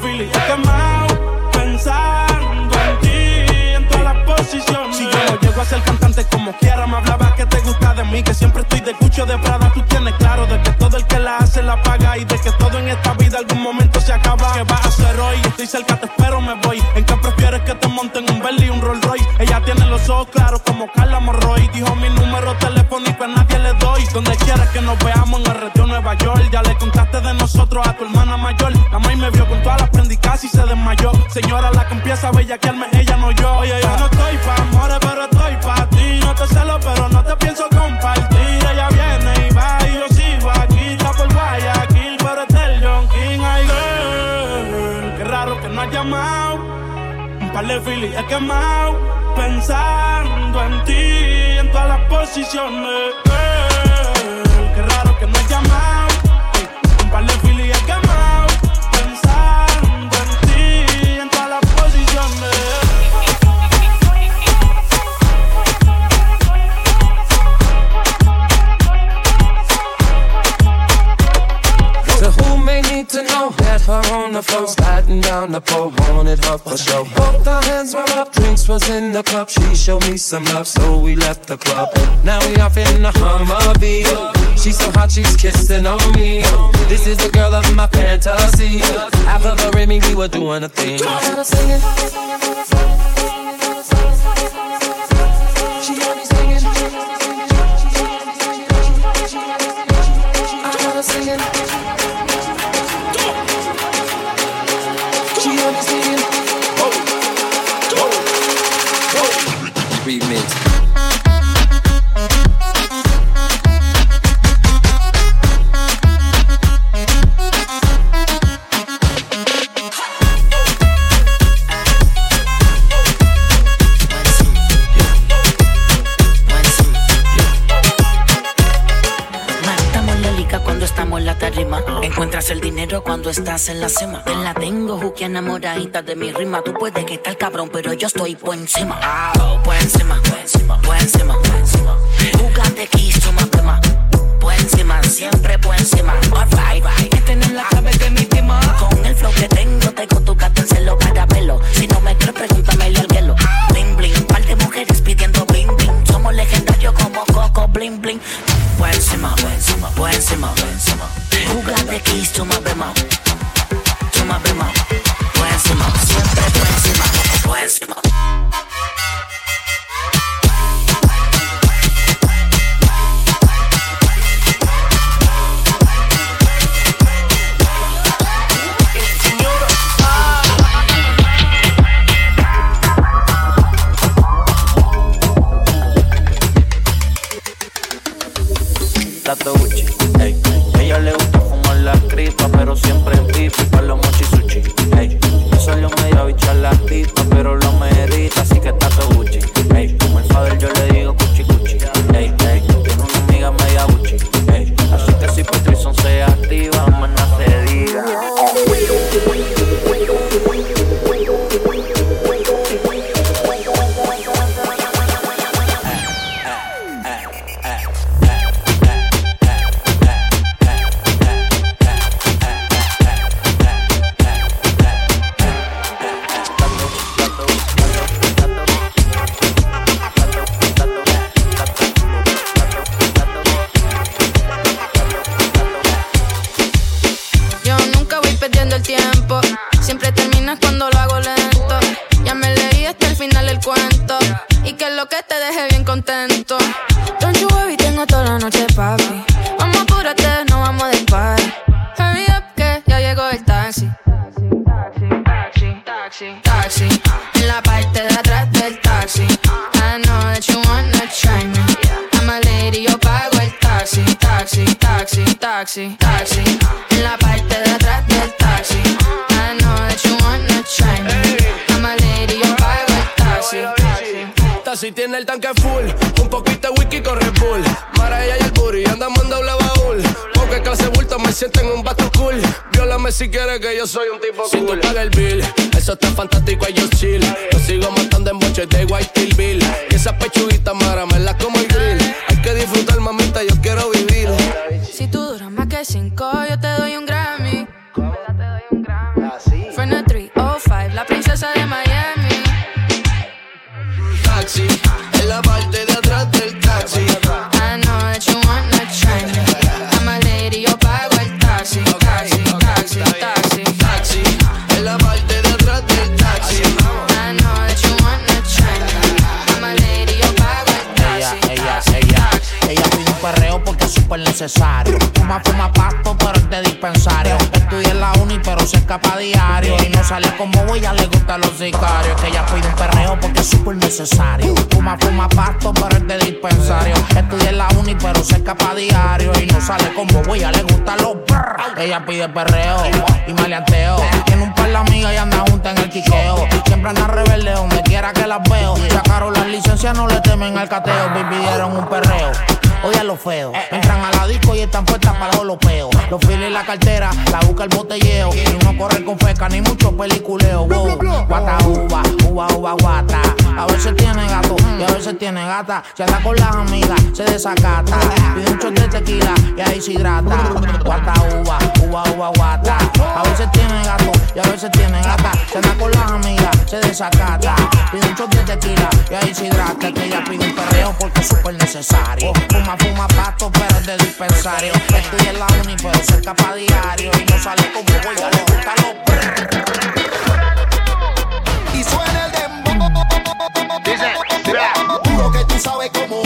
Quemado. Pensando en ti, en todas las posiciones. Si yo no llego a ser cantante como quiera, me hablaba que te gusta de mí. Que siempre estoy de cucho de Prada. Tú tienes claro de que todo el que la hace la paga. Y de que todo en esta vida algún momento se acaba. ¿Qué vas a hacer hoy? Estoy cerca, te espero, me voy. ¿En qué prefieres que te monten un Bentley y un Rolls Royce? Ella tiene los ojos claros como Carla Morroy. Dijo mi número telefónico a nadie le doy. Donde quieras que nos veamos en el retiro Nueva York. Ya le contaste de nosotros a tu hermana mayor. Y se desmayó. Señora, la que empieza a bellaquearme, ella no yo. Oye, yo no estoy pa' amores, pero estoy pa' ti. No te celo, pero no te pienso compartir. Ella viene y va y yo sigo aquí. Está por Guayaquil, pero este el John King. Ay, girl, qué raro que no has llamado. Un par de filis he quemado. Pensando en ti, en todas las posiciones. The pole wanted her for show. Both our hands were up, drinks was in the cup. She showed me some love, so we left the club. Now we off in the Humvee. She's so hot, she's kissing on me. This is the girl of my fantasy. After the Remy, we were doing a thing. Singing. Encuentras el dinero cuando estás en la cima. Te la tengo, Juki, enamoradita de mi rima. Tú puedes que estar cabrón, pero yo estoy por encima. Ah, por encima, por encima, por encima, por encima. Jugate quiso más tema. Por encima, siempre por encima. Alright, right. Que tener la clave de mi tema. Con el flow que tengo, tengo tu gato en celo caramelo. Si no me crees, pregúntame al hielo. Bling, bling, par de mujeres pidiendo. Somos legendarios como Coco, bling, bling. Por encima, por encima, por encima, por encima. Jugate quiso más tema. Tú más tema. Por encima, siempre por encima, por encima. Taxi, taxi, en la parte de atrás del taxi. I know that you wanna try me. I'm a lady, yo pago el taxi, taxi, taxi, taxi, taxi. En la parte de atrás del taxi. I know that you wanna try me. I'm a lady, yo pago el taxi. Taxi tiene el tanque full, un poquito de whisky con Red Bull. Mara ella y el booty, andamos en doble baúl. Porque clase bulto me siento en un bato cool. Viólame si quieres que yo soy un tipo cool. Si tú pagas el bill eso está fantástico, yo chill. Yo sigo matando en boches de White Kill Bill. Y esa pechuguita mara me la como el grill. Hay que disfrutar, mamita, yo quiero vivir. Si tú duras más que cinco, yo te doy un Grammy. Necesario. Fuma, fuma pasto, pero es de dispensario. Estudia en la uni, pero se escapa diario. Y no sale como voy, ya le gustan los sicarios. Que ella pide un perreo porque es súper necesario. Fuma, fuma pasto, pero es de dispensario. Estudia en la uni, pero se escapa diario. Y no sale como voy, ya le gustan los brr. Ella pide perreo y maleanteo. Tiene un par de amigas y anda junta en el quiqueo. Siempre anda rebelde donde quiera que las veo. Sacaron las licencias, no le temen al cateo. Me pidieron un perreo. Oye lo feo. Entran a la disco y están puestas para los lopeo. Los files y la cartera, la busca el botelleo. Y no corre con feca ni mucho peliculeo. Wow. Guata uva, uva, uva, guata. A veces tiene gato y a veces tiene gata. Se anda con las amigas, se desacata. Pide un shot de tequila y ahí se hidrata. Guata uva, A veces tiene gato y a veces tiene gata. Se anda con las amigas, se desacata. Pide un shot de tequila y ahí se hidrata. Que ella pide un perreo porque es súper necesario. Fuma, fuma pasto, pero es de dispensario. Estoy en la uni, pero se escapa a diario. Y no sale como voy, gusta los y suena el dembow. Dice, Juro que tú sabes cómo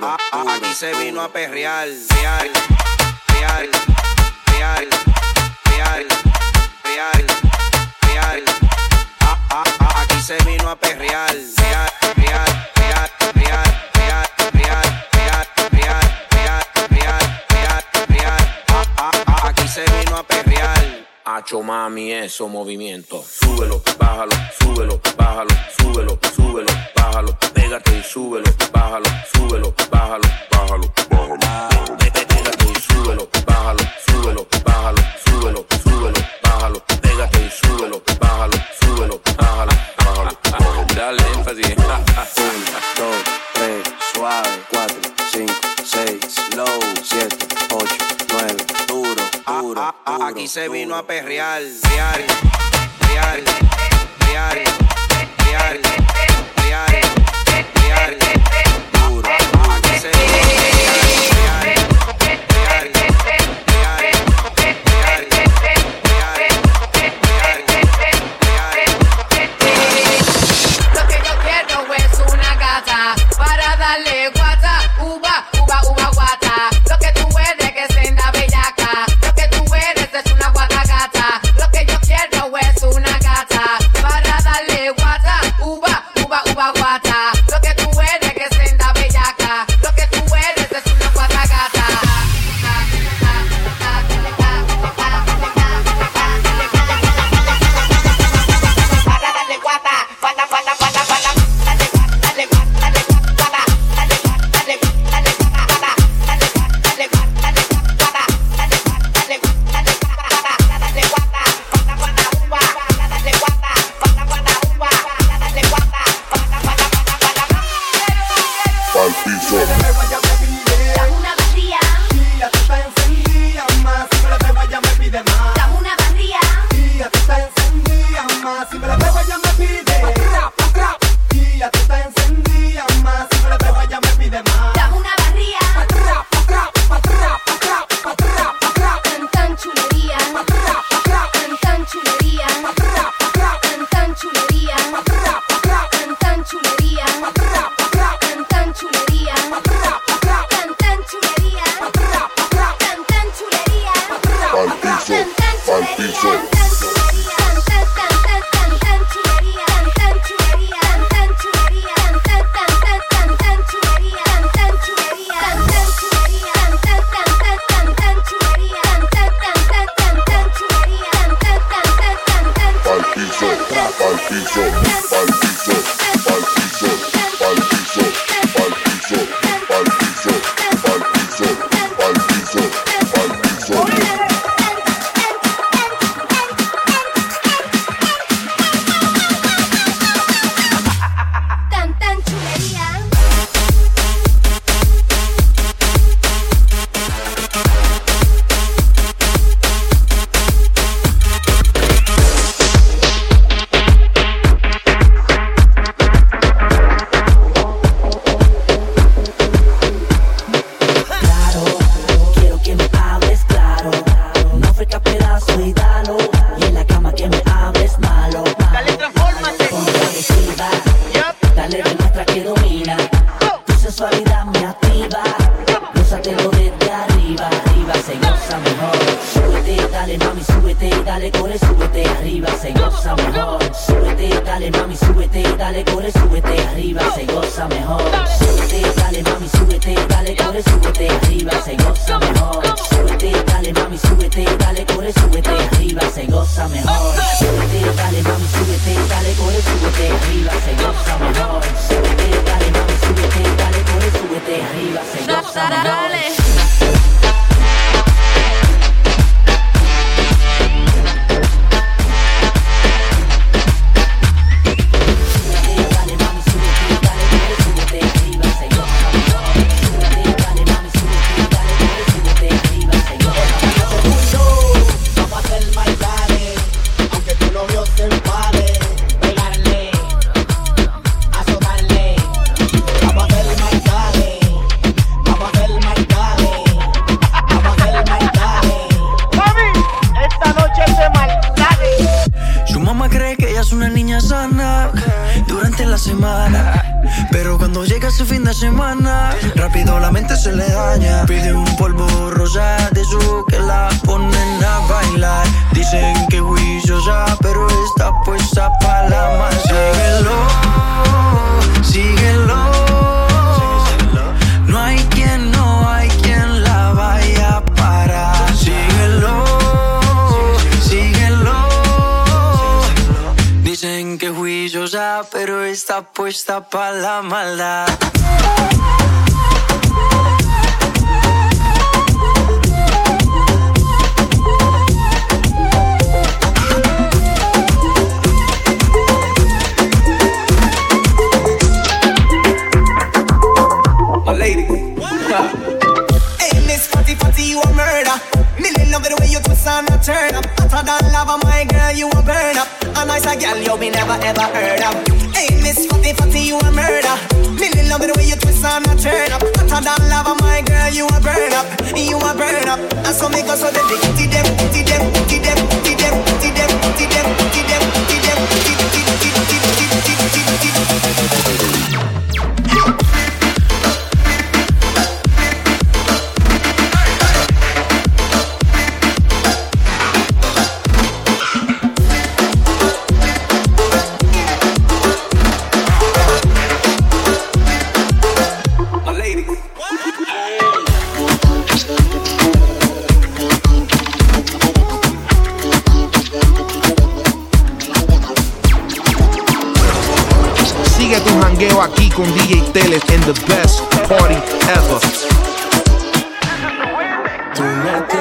duro, duro, Aquí se vino a perrear. Real, real, real, real, real, real. Ah, ah, ah, Aquí se vino a perrear. Real, Hacho mami, eso movimiento. Súbelo, bájalo, súbelo, bájalo, súbelo, súbelo, bájalo. Pégate y súbelo, bájalo, súbelo, bájalo, bájalo, bájalo. Pégate y súbelo, bájalo, súbelo, bájalo, súbelo, súbelo, bájalo. Pégate y súbelo, bájalo, súbelo, bájalo, bájalo. Dale énfasis. Aquí se vino a perrear. Real, real, real, real, real, real. sube, súbete arriba, se goza mejor. casi fin de semana. Rápido la mente se le daña. Pide un polvo rosa de su que la ponen a bailar. Dice puesta para la maldad. My lady. hey, Miss Fatty Fatty, you a murder. Love the way you twist and turn. Hotter than lava, my girl, you a burner. A nicer gal you me never ever heard of. Hey, Miss Fatty Fatty, you a murder. Me love the way you twist and a turn up. Hotter than lava, my girl, you a burn up. You a burn up. And so me go so deep, deep, deep, deep, deep, deep, deep. gente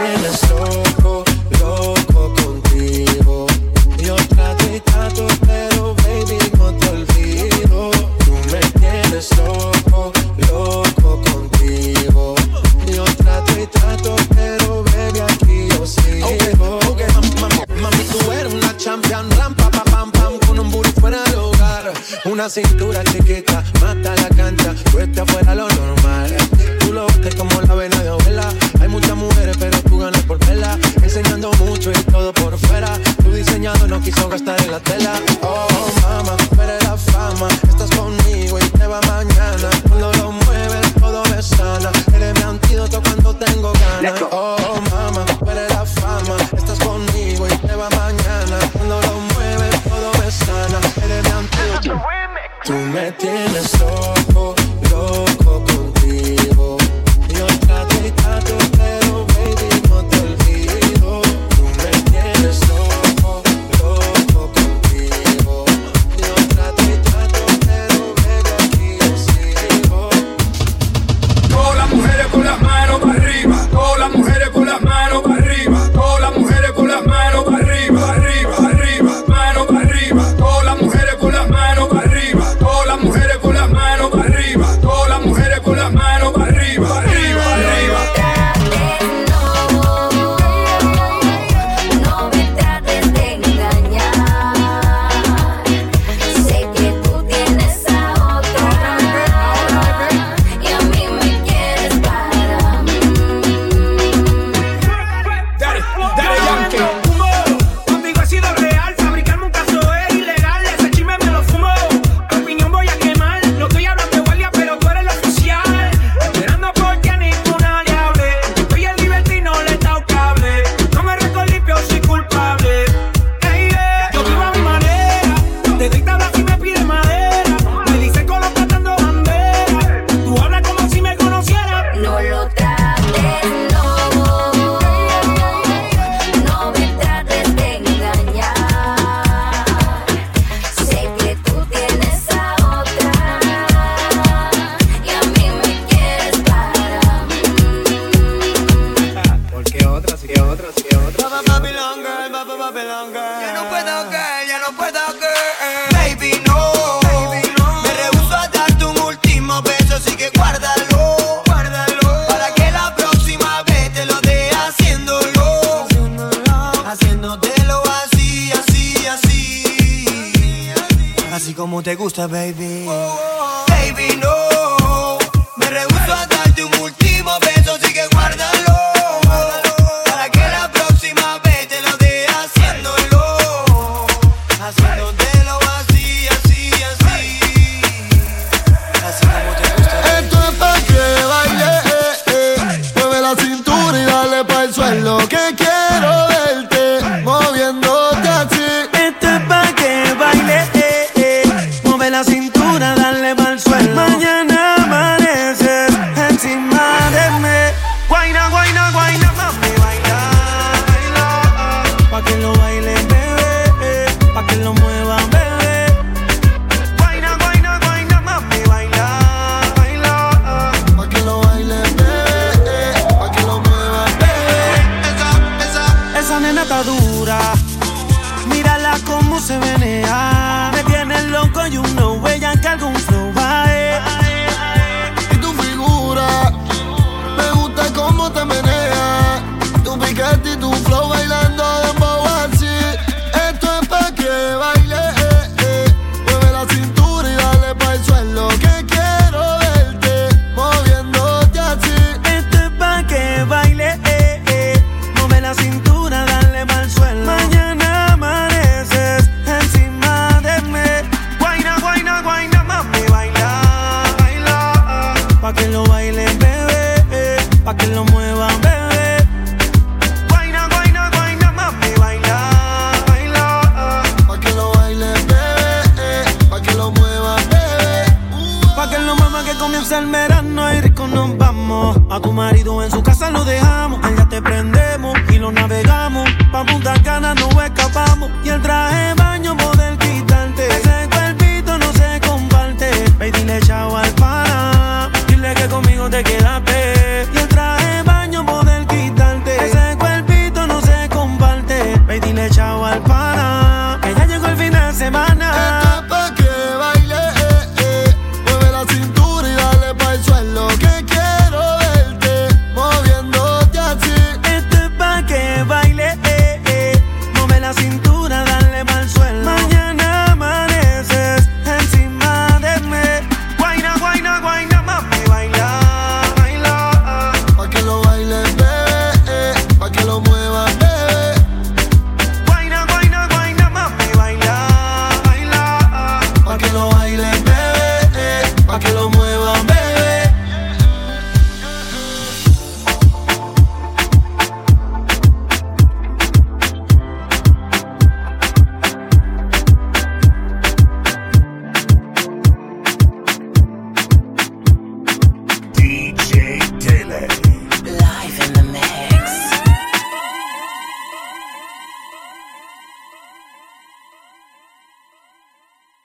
Así como te gusta, baby. Baby,